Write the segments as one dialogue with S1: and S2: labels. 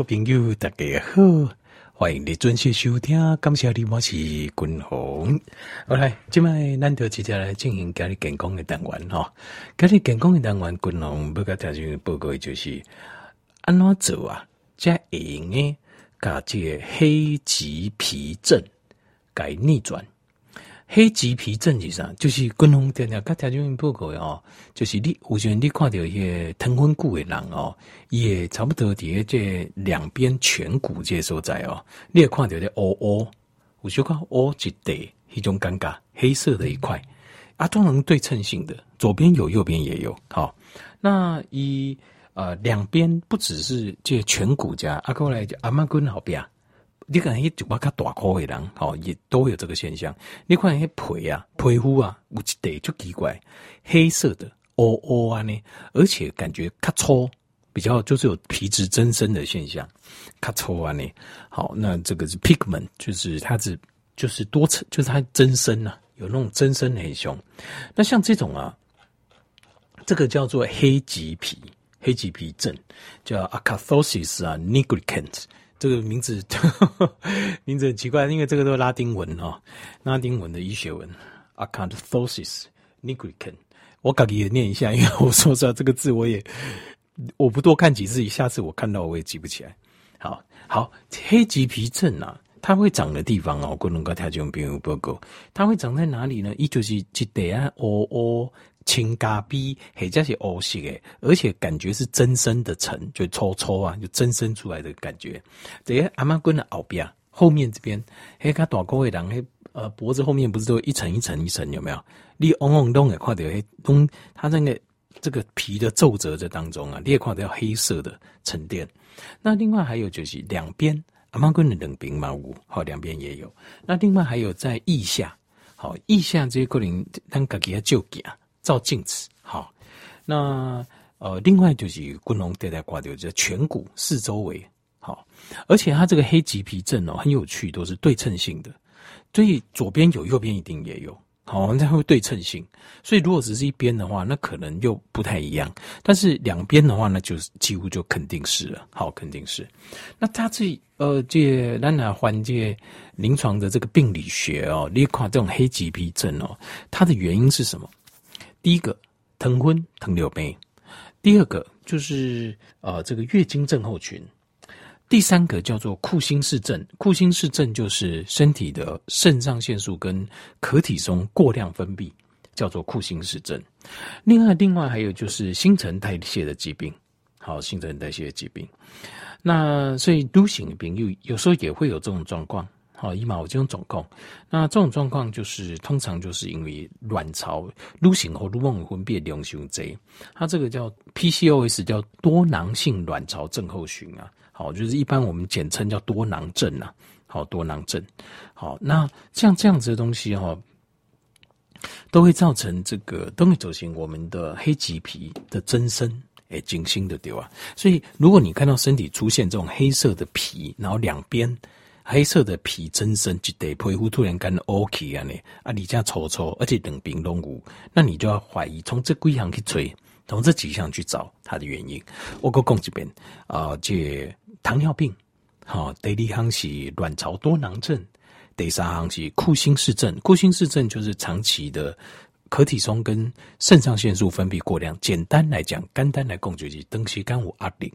S1: 好朋友，大家好，欢迎你准时收听。感谢你，我是君宏。好来，今麦咱就直接来进行家里健康的单元哈。家里健康的单元，君宏不甲听众报告的就是安怎做啊？才会用呢？甲这个黑棘皮症该逆转。黑棘皮症是啥？就是均衡点点，刚才就报告哦，就是你有时你看到一些疼昏骨的人哦，也差不多在这两边颧骨这所在哦，你也看到的乌乌，有时看乌一块，一种尴尬，黑色的一块啊，都能对称性的，左边有，右边也有。好、哦，那一呃两边不只是这颧骨家，啊，过来就阿妈骨后边。你看那些嘴巴较大颗的人，哦，也都有这个现象。你看那些皮啊、皮肤啊，有一块就奇怪，黑色的、乌乌啊呢，而且感觉较粗，比较就是有皮质增生的现象，较粗啊呢。好，那这个是 pigment，就是它是就是多层，就是它增生啊，有那种增生很凶。那像这种啊，这个叫做黑棘皮，黑棘皮症叫 acanthosis 啊 nigricans 这个名字呵呵 名字很奇怪，因为这个都是拉丁文哈，拉丁文的医学文，Acanthosis nigricans。我自己也念一下，因为我说实话，这个字我也我不多看几次，下次我看到我也记不起来。好好，黑棘皮症啊，它会长的地方哦，不能够太用病用报告，它会长在哪里呢？一就是一块啊，哦哦。青咖啡，或者是黑色的，而且感觉是增生的层，就抽抽啊，就增生出来的感觉。这个阿妈棍的后边，后面这边，嘿，他大哥的人，嘿，呃，脖子后面不是都一层一层一层，有没有？你嗡嗡咚的看到，嘿，咚，它那个这个皮的皱褶这当中啊，你也看到黑色的沉淀。那另外还有就是两边阿妈棍的两边嘛，五好，两边也有。那另外还有在腋下，好，腋下这些可能咱自己要就镜。照镜子，好，那呃，另外就是骨龙带带挂掉，就颧骨四周围，好，而且它这个黑棘皮症哦，很有趣，都是对称性的，所以左边有，右边一定也有，好，它会对称性，所以如果只是一边的话，那可能又不太一样，但是两边的话，那就几乎就肯定是了，好，肯定是。那它这呃，这咱来换这临床的这个病理学哦，你看这种黑棘皮症哦，它的原因是什么？第一个疼昏疼流杯，第二个就是呃这个月经症候群，第三个叫做库欣氏症。库欣氏症就是身体的肾上腺素跟可体松过量分泌，叫做库欣氏症。另外，另外还有就是新陈代谢的疾病，好，新陈代谢的疾病。那所以都行病有有时候也会有这种状况。好，一毛这种状况，那这种状况就是通常就是因为卵巢女性荷尔蒙分泌量太多，它这个叫 PCOS，叫多囊性卵巢症候群啊。好，就是一般我们简称叫多囊症啊。好，多囊症。好，那像这样子的东西哈，都会造成这个都会走形我们的黑棘皮的增生，诶，紧心的丢啊。所以如果你看到身体出现这种黑色的皮，然后两边。黑色的皮增生，一块皮肤突然干 OK 啊呢啊，你这样抽抽，而且冷冰冻骨，那你就要怀疑从这几项去追，从这几项去找它的原因。我搁讲这边啊，这糖尿病，好，第二项是卵巢多囊症，第三项是库欣氏症。库欣氏症就是长期的可体松跟肾上腺素分泌过量。简单来讲，肝单来讲就是东西肝无压力，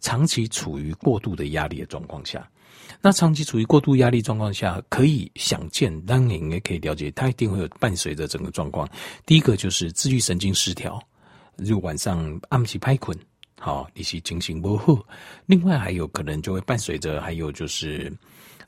S1: 长期处于过度的压力的状况下。那长期处于过度压力状况下，可以想见，当然也可以了解，它一定会有伴随着整个状况。第一个就是自律神经失调，就晚上暗起拍困，好，你是精神不好。另外还有可能就会伴随着，还有就是，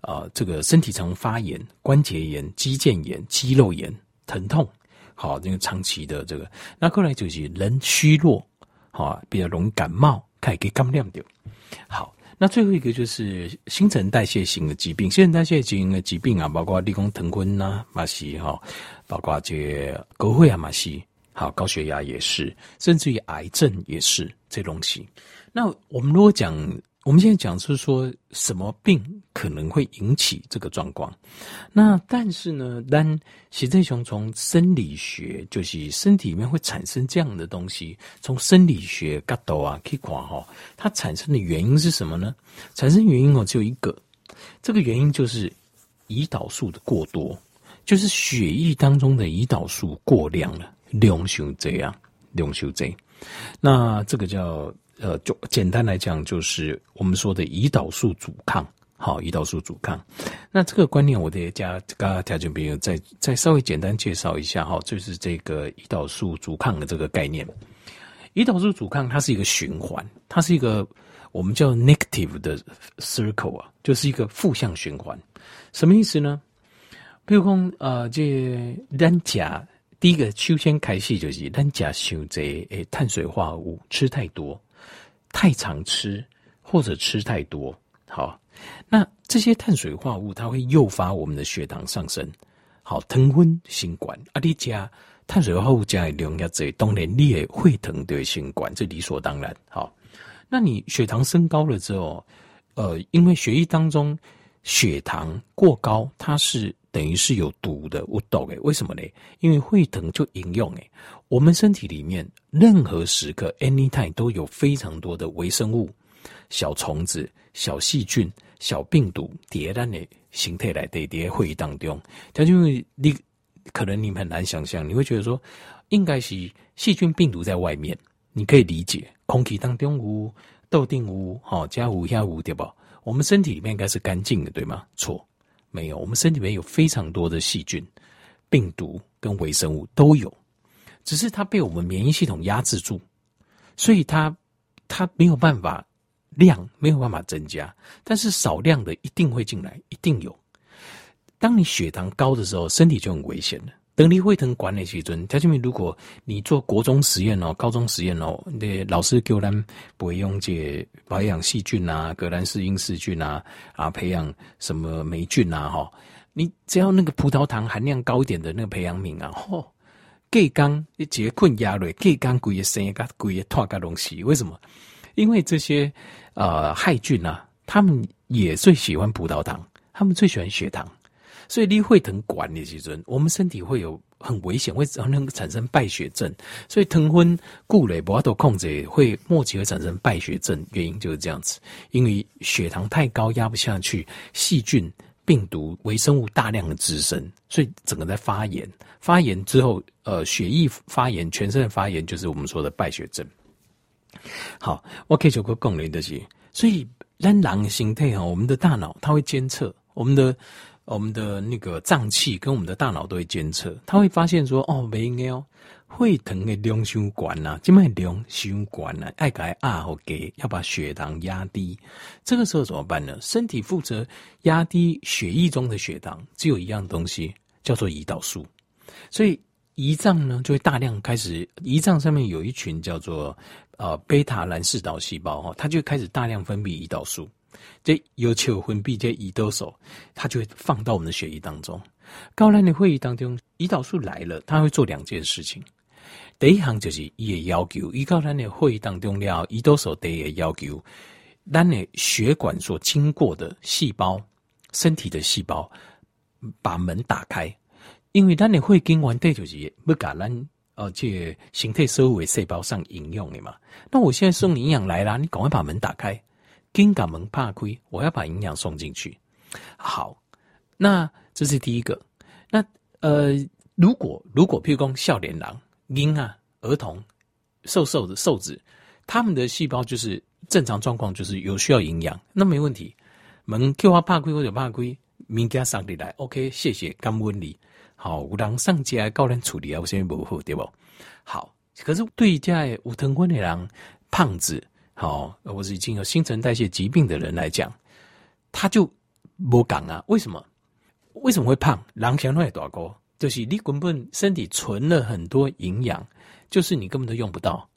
S1: 呃，这个身体常发炎、关节炎、肌腱炎、肌肉炎、疼痛，好，这个长期的这个。那后来就是人虚弱，好，比较容易感冒，可以给感染掉，好。那最后一个就是新陈代谢型的疾病，新陈代谢型的疾病啊，包括立功疼昏呐、马西哈，包括这高血压马西，好，高血压也是，甚至于癌症也是这东西。那我们如果讲，我们现在讲是说什么病可能会引起这个状况。那但是呢，当血正雄从生理学，就是身体里面会产生这样的东西，从生理学角度啊去看哈，它产生的原因是什么呢？产生原因哦只有一个，这个原因就是胰岛素的过多，就是血液当中的胰岛素过量了，量太这样，量太这样。那这个叫。呃，就简单来讲，就是我们说的胰岛素阻抗，好，胰岛素阻抗。那这个观念，我得加刚刚条件朋友再再稍微简单介绍一下哈，就是这个胰岛素阻抗的这个概念。胰岛素阻抗它是一个循环，它是一个我们叫 negative 的 circle 啊，就是一个负向循环。什么意思呢？譬如说，呃，这单钾第一个优先开始就是单钾受这诶碳水化合物吃太多。太常吃或者吃太多，好，那这些碳水化合物它会诱发我们的血糖上升，好，疼昏心管啊，你加碳水化合物加的量要这，当然你也会疼的心管，这理所当然。好，那你血糖升高了之后，呃，因为血液当中血糖过高，它是等于是有毒的，我懂诶，为什么呢？因为会疼就应用诶。我们身体里面任何时刻，anytime 都有非常多的微生物、小虫子、小细菌、小病毒叠在的形态来叠叠会议当中。它就你可能你很难想象，你会觉得说，应该是细菌病毒在外面，你可以理解。空气当中无豆定无好加无加无对吧？我们身体里面应该是干净的，对吗？错，没有，我们身体里面有非常多的细菌、病毒跟微生物都有。只是它被我们免疫系统压制住，所以它它没有办法量没有办法增加，但是少量的一定会进来，一定有。当你血糖高的时候，身体就很危险了。等你会疼管理期尊，条件如果你做国中实验哦，高中实验哦，那老师给我们不会用这培养细菌啊，革兰氏因氏菌啊，啊，培养什么霉菌啊，哈，你只要那个葡萄糖含量高一点的那个培养皿啊，嚯！盖刚一节困压瑞，盖刚贵的生一个贵的脱个东西，为什么？因为这些呃害菌啊，他们也最喜欢葡萄糖，他们最喜欢血糖，所以你会疼管理时阵，我们身体会有很危险，会可能产生败血症，所以疼昏固磊不都控制，会末期会产生败血症，原因就是这样子，因为血糖太高压不下去，细菌。病毒、微生物大量的滋生，所以整个在发炎。发炎之后，呃，血液发炎，全身的发炎，就是我们说的败血症。好，我可以讲个功能的是，所以人的形态哈，我们的大脑它会监测我们的我们的那个脏器跟我们的大脑都会监测，它会发现说，哦，没应该哦。会疼的量伤管呐，这么量伤管呐，爱改二或给要把血糖压低，这个时候怎么办呢？身体负责压低血液中的血糖，只有一样东西叫做胰岛素，所以胰脏呢就会大量开始，胰脏上面有一群叫做呃贝塔蓝氏岛细胞哈，它就开始大量分泌胰岛素，这有求分泌这胰岛素，它就会放到我们的血液当中。高兰的会议当中，胰岛素来了，它会做两件事情。第一项就是伊的要求，依靠咱的会议当中了，胰岛素第一个要求，咱的血管所经过的细胞，身体的细胞，把门打开，因为咱的会经完对就是不把咱呃这形态收尾细胞上应用的嘛。那我现在送营养来啦，你赶快把门打开，紧把门怕亏，我要把营养送进去。好，那这是第一个。那呃，如果如果譬如讲笑脸郎。婴啊，儿童，瘦瘦的瘦子，他们的细胞就是正常状况，就是有需要营养，那没问题。门 Q 花怕亏或者怕亏，明天上里来，OK，谢谢，感恩你。好，有人上街高人处理啊，我先不好，对不？好，可是对在无疼昏的人，胖子，好，或是已经有新陈代谢疾病的人来讲，他就不敢啊？为什么？为什么会胖？人相对大高。就是你根本身体存了很多营养，就是你根本都用不到，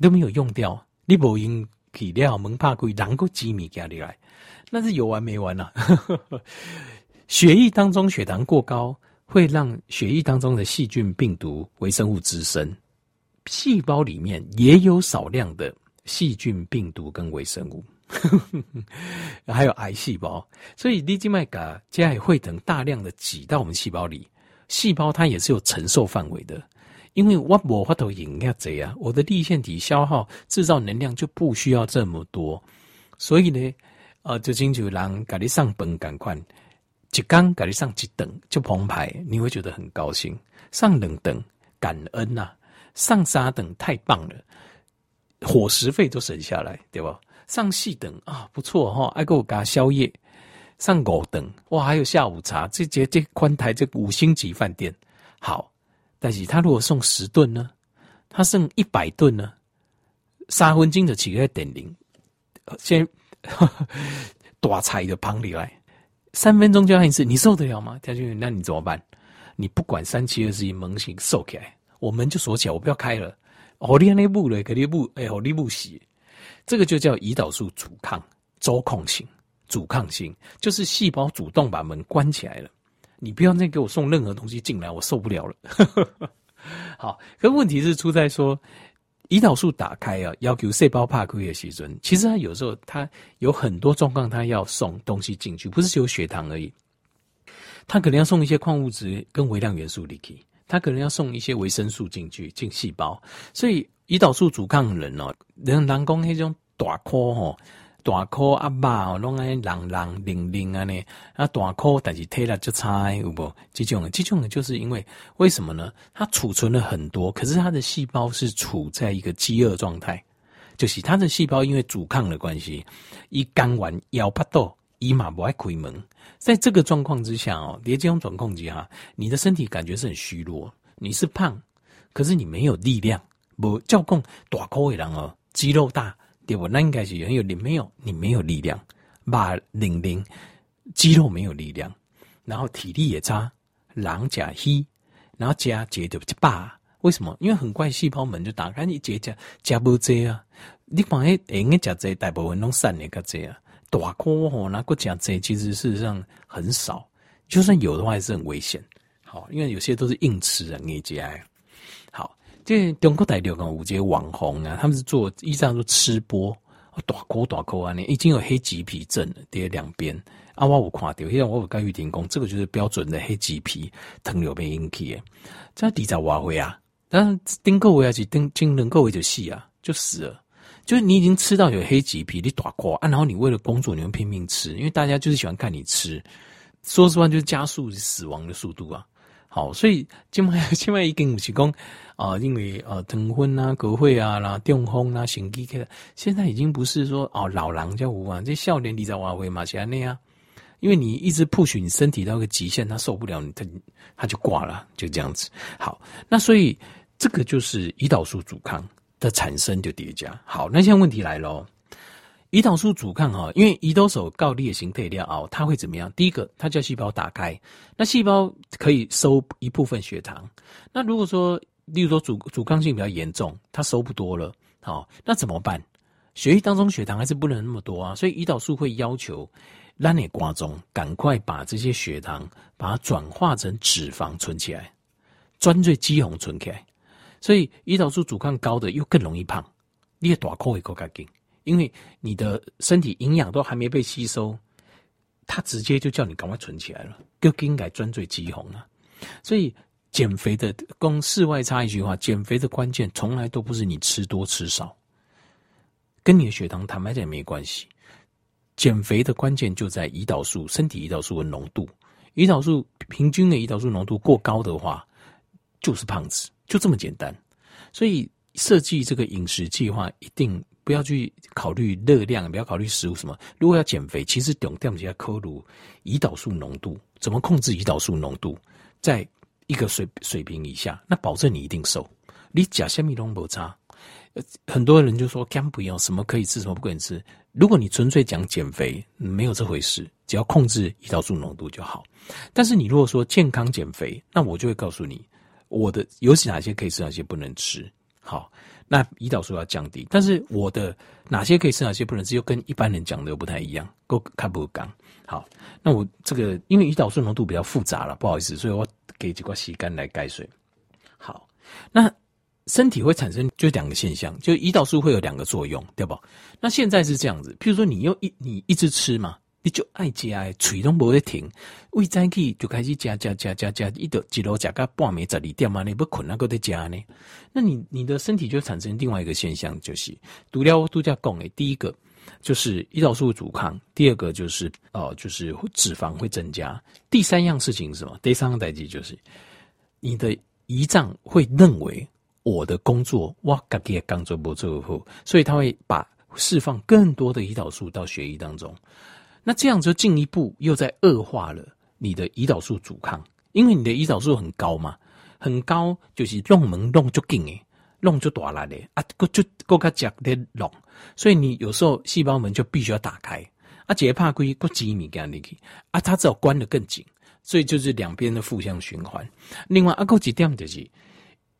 S1: 都没有用掉。你不用体料门怕鬼，然后几米加里来，那是有完没完啊！血液当中血糖过高，会让血液当中的细菌、病毒、微生物滋生。细胞里面也有少量的细菌、病毒跟微生物。还有癌细胞。所以，你静脉嘎加会等大量的挤到我们细胞里，细胞它也是有承受范围的。因为我无法度用遐济啊，我的粒线体消耗制造能量就不需要这么多，所以呢，呃，就亲像人给你上本赶快，一缸给你上一等就澎湃，你会觉得很高兴。上两等感恩呐、啊，上三等太棒了，伙食费都省下来，对吧？上四等啊，不错哈，还给我加宵夜。上五等哇，还有下午茶，这这这宽台这五星级饭店好。但是他如果送十顿呢？他送一百顿呢？三分钟的起个点零，先 大菜的旁里来，三分钟就要一次，你受得了吗？他就那你怎么办？你不管三七二十一，门型收起来，我门就锁起来，我不要开了。哦，你那部嘞，肯定不，哎，哦，你不洗，这个就叫胰岛素阻抗、周控性、阻抗性，就是细胞主动把门关起来了。你不要再给我送任何东西进来，我受不了了。好，可问题是出在说，胰岛素打开啊，要求细胞怕亏的时阵，其实它有时候它有很多状况，它要送东西进去，不是只有血糖而已，它可能要送一些矿物质跟微量元素进去，它可能要送一些维生素进去进细胞，所以胰岛素阻抗人哦，人人讲那种大颗吼。大颗阿爸哦，弄爱冷冷零零啊呢，啊大颗但是体力就差有无？这种这种就是因为为什么呢？它储存了很多，可是它的细胞是处在一个饥饿状态，就是它的细胞因为阻抗的关系，一干完腰不到，一马不爱开门，在这个状况之下哦，连这种状况之下，你的身体感觉是很虚弱，你是胖，可是你没有力量，不叫讲大颗的人哦，肌肉大。对不？那应该是很有力，没有你没有力量，把零零肌肉没有力量，然后体力也差，狼甲黑，然后加结就罢。为什么？因为很快细胞门就打开，你结加加不这啊？你放喺应该加这大部分拢散的个这啊，大颗吼那个加这其实事实上很少，就算有的话也是很危险。好，因为有些都是硬吃啊，你加。好。这中国大陆讲有些网红啊，他们是做医生说吃播，大口大口啊，你已经有黑棘皮症了，跌两边啊，我有看到，现在我有干预停工，这个就是标准的黑棘皮糖尿病引起的，这二十外岁啊，但是丁个位还是丁精能个位就死啊，就死了，就是你已经吃到有黑棘皮，你大口啊，然后你为了工作，你会拼命吃，因为大家就是喜欢看你吃，说实话就是加速死亡的速度啊。好，所以今麦今麦已经不是讲啊，因为呃，糖分啊、高血压啦、中风啊、心肌梗，现在已经不是说哦，老狼叫无啊，这少年你在瓦会嘛，像那样，因为你一直 push 你身体到一个极限，他受不了你，他他就挂了，就这样子。好，那所以这个就是胰岛素阻抗的产生就叠加。好，那现在问题来喽。胰岛素阻抗哈，因为胰岛素告裂形配料熬，它会怎么样？第一个，它叫细胞打开，那细胞可以收一部分血糖。那如果说，例如说阻阻抗性比较严重，它收不多了，好，那怎么办？血液当中血糖还是不能那么多啊，所以胰岛素会要求让你瓜中赶快把这些血糖把它转化成脂肪存起来，专最肌红存起来。所以胰岛素阻抗高的又更容易胖，你也大口一口干净。因为你的身体营养都还没被吸收，它直接就叫你赶快存起来了，就应该专注肌红啊。所以减肥的，公式外插一句话，减肥的关键从来都不是你吃多吃少，跟你的血糖坦白讲没关系。减肥的关键就在胰岛素，身体胰岛素的浓度，胰岛素平均的胰岛素浓度过高的话，就是胖子，就这么简单。所以设计这个饮食计划一定。不要去考虑热量，不要考虑食物什么。如果要减肥，其实重点是要考虑胰岛素浓度，怎么控制胰岛素浓度，在一个水水平以下，那保证你一定瘦。你假虾米都不差。很多人就说减不要什么可以吃，什么不可以吃。如果你纯粹讲减肥，没有这回事，只要控制胰岛素浓度就好。但是你如果说健康减肥，那我就会告诉你，我的有哪些可以吃，哪些不能吃。好。那胰岛素要降低，但是我的哪些可以吃，哪些不能吃，又跟一般人讲的又不太一样。够看不讲。好，那我这个因为胰岛素浓度比较复杂了，不好意思，所以我给几块时间来盖水。好，那身体会产生就两个现象，就胰岛素会有两个作用，对不？那现在是这样子，譬如说你又一你一直吃嘛，你就爱加，嘴都不会停，胃在起就开始加加加加加，一到几楼加个半暝十二点嘛，你不困那个在加呢？那你你的身体就产生另外一个现象，就是毒料度假讲诶，第一个就是胰岛素阻抗，第二个就是哦、就是脂肪会增加，第三样事情是什么？第三个代际就是你的胰脏会认为。我的工作哇，自己工作不做好，所以他会把释放更多的胰岛素到血液当中。那这样就进一步又在恶化了你的胰岛素阻抗，因为你的胰岛素很高嘛，很高就是弄门弄就紧诶，弄就大了嘞啊，够就够加夹的弄，所以你有时候细胞门就必须要打开啊，解怕归够几米给你去啊，它只要关得更紧，所以就是两边的负向循环。另外啊，够几点就是。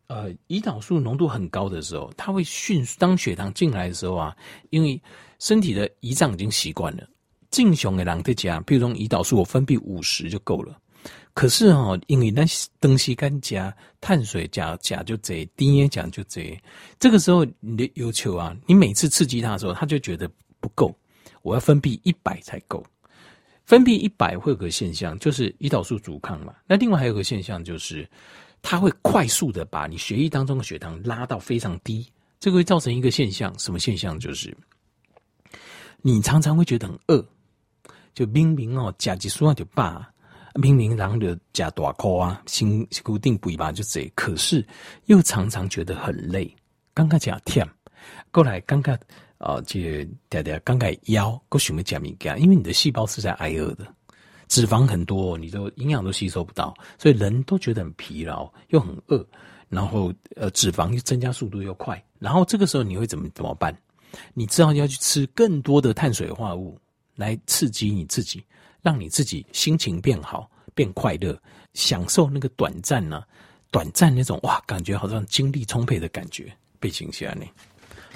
S1: 呃，胰岛素浓度很高的时候，它会迅速当血糖进来的时候啊，因为身体的胰脏已经习惯了，正常的人在加，比如说胰岛素我分泌五十就够了。可是哦，因为那些东西干加碳水加加就这，低盐加就这，这个时候你的要求啊，你每次刺激它的时候，它就觉得不够，我要分泌一百才够。分泌一百会有个现象，就是胰岛素阻抗嘛。那另外还有个现象就是。它会快速的把你血液当中的血糖拉到非常低，这个会造成一个现象，什么现象？就是你常常会觉得很饿，就明明哦，甲基素啊就罢，明明然后就加大块啊，心固定不一吧就这，可是又常常觉得很累，刚刚讲甜，过来刚刚啊，这嗲嗲刚刚腰，够什么加米加，因为你的细胞是在挨饿的。脂肪很多，你都营养都吸收不到，所以人都觉得很疲劳，又很饿，然后呃脂肪又增加速度又快，然后这个时候你会怎么怎么办？你知道要去吃更多的碳水化合物来刺激你自己，让你自己心情变好、变快乐，享受那个短暂呢、短暂那种哇，感觉好像精力充沛的感觉，背景下呢？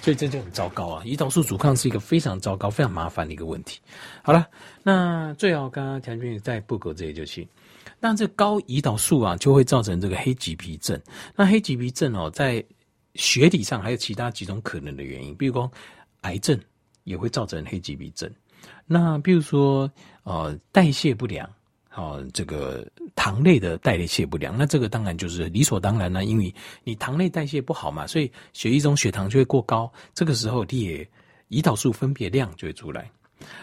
S1: 所以这就很糟糕啊！胰岛素阻抗是一个非常糟糕、非常麻烦的一个问题。好了，那最好刚刚田军在报告这些就行。那这高胰岛素啊，就会造成这个黑棘皮症。那黑棘皮症哦，在学理上还有其他几种可能的原因，比如说癌症也会造成黑棘皮症。那比如说呃，代谢不良。好、哦，这个糖类的代谢不良，那这个当然就是理所当然了，因为你糖类代谢不好嘛，所以血液中血糖就会过高，这个时候你也胰岛素分泌量就会出来。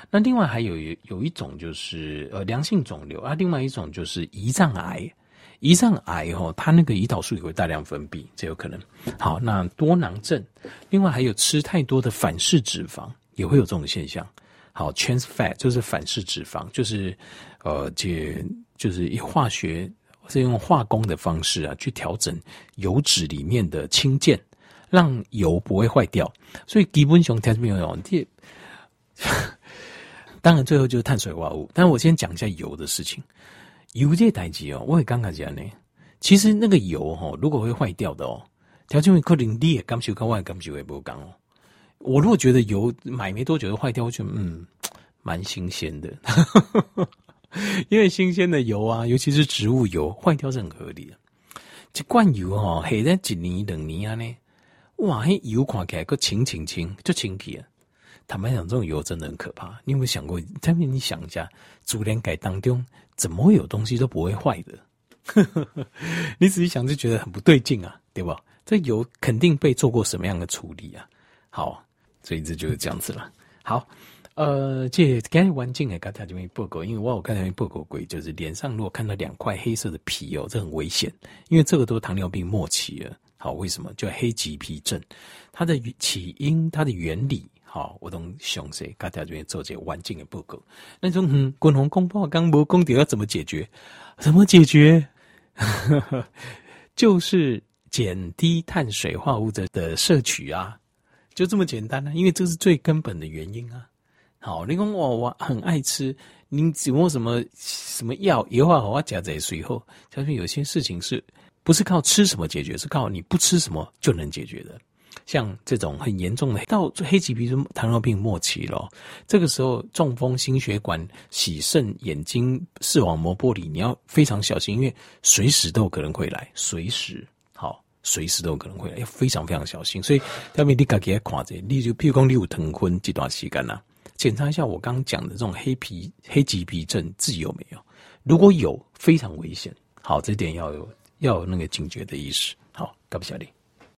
S1: 那另外还有有一种就是呃良性肿瘤啊，另外一种就是胰脏癌，胰脏癌哦，它那个胰岛素也会大量分泌，这有可能。好，那多囊症，另外还有吃太多的反式脂肪也会有这种现象。好，trans fat 就是反式脂肪，就是呃，这就是以化学是用化工的方式啊，去调整油脂里面的氢键，让油不会坏掉。所以基本上它是没有用。当然最后就是碳水化合物。但是我先讲一下油的事情。油这代志哦，我也刚刚讲呢。其实那个油哦，如果会坏掉的哦，条件会可能你也感受跟我也感受也不同哦。我如果觉得油买没多久就坏掉，我觉得嗯，蛮新鲜的，因为新鲜的油啊，尤其是植物油，坏掉是很合理的。这罐油哈，黑在一年两年啊呢，哇，那油看起来个清清清，就清皮啊。坦白讲，这种油真的很可怕。你有没有想过？再面你想一下，煮连改当中怎么会有东西都不会坏的？你仔细想就觉得很不对劲啊，对吧？这油肯定被做过什么样的处理啊？好。所以这就是这样子了。好，呃，这刚才环境也刚才这边报告，因为我有刚才报告过，就是脸上如果看到两块黑色的皮哦，这很危险，因为这个都是糖尿病末期了。好，为什么叫黑棘皮症？它的起因、它的原理，好，我都详细刚才这边做这环境的报告。那种嗯，滚红公报刚不公底要怎么解决？怎么解决？就是减低碳水化合物的的摄取啊。就这么简单呢、啊？因为这是最根本的原因啊。好，你讲我我很爱吃，你只问什么什么药，一会儿我加在随后。相信有些事情是不是靠吃什么解决，是靠你不吃什么就能解决的。像这种很严重的到黑棘皮症、糖尿病末期了，这个时候中风、心血管、洗肾、眼睛视网膜剥离，你要非常小心，因为随时都有可能会来，随时。随时都有可能会来，要非常非常小心。所以下面你自己要看着，你就譬如说你有疼昏这段时间啊，检查一下我刚刚讲的这种黑皮黑棘皮症自己有没有？如果有，非常危险。好，这点要有要有那个警觉的意识。好，感谢你。